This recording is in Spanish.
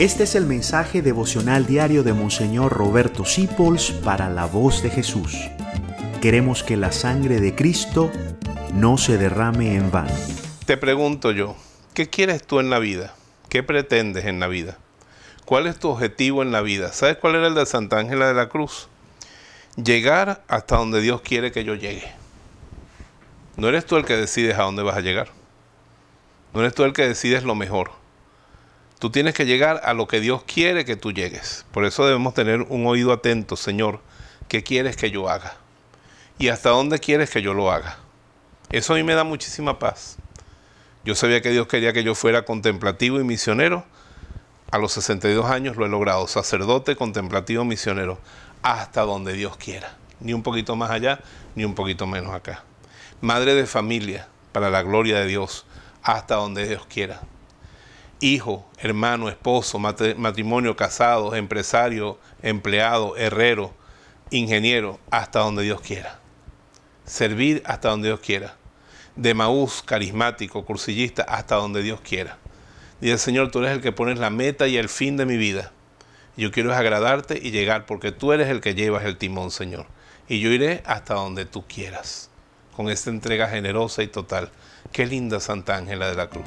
Este es el mensaje devocional diario de Monseñor Roberto Sipols para la voz de Jesús. Queremos que la sangre de Cristo no se derrame en vano. Te pregunto yo, ¿qué quieres tú en la vida? ¿Qué pretendes en la vida? ¿Cuál es tu objetivo en la vida? ¿Sabes cuál era el de Santa Ángela de la Cruz? Llegar hasta donde Dios quiere que yo llegue. No eres tú el que decides a dónde vas a llegar. No eres tú el que decides lo mejor. Tú tienes que llegar a lo que Dios quiere que tú llegues. Por eso debemos tener un oído atento, Señor. ¿Qué quieres que yo haga? ¿Y hasta dónde quieres que yo lo haga? Eso a mí me da muchísima paz. Yo sabía que Dios quería que yo fuera contemplativo y misionero. A los 62 años lo he logrado. Sacerdote, contemplativo, misionero. Hasta donde Dios quiera. Ni un poquito más allá, ni un poquito menos acá. Madre de familia, para la gloria de Dios. Hasta donde Dios quiera hijo, hermano, esposo, matrimonio, casado, empresario, empleado, herrero, ingeniero, hasta donde Dios quiera. Servir hasta donde Dios quiera. De Maús, carismático, cursillista, hasta donde Dios quiera. Dice Señor, tú eres el que pones la meta y el fin de mi vida. Yo quiero agradarte y llegar porque tú eres el que llevas el timón, Señor. Y yo iré hasta donde tú quieras. Con esta entrega generosa y total. Qué linda Santa Ángela de la Cruz.